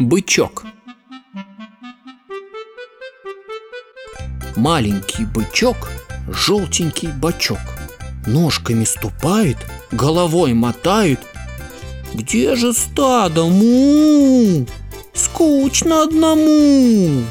Бычок Маленький бычок, желтенький бочок Ножками ступает, головой мотает Где же стадо? Му! Скучно одному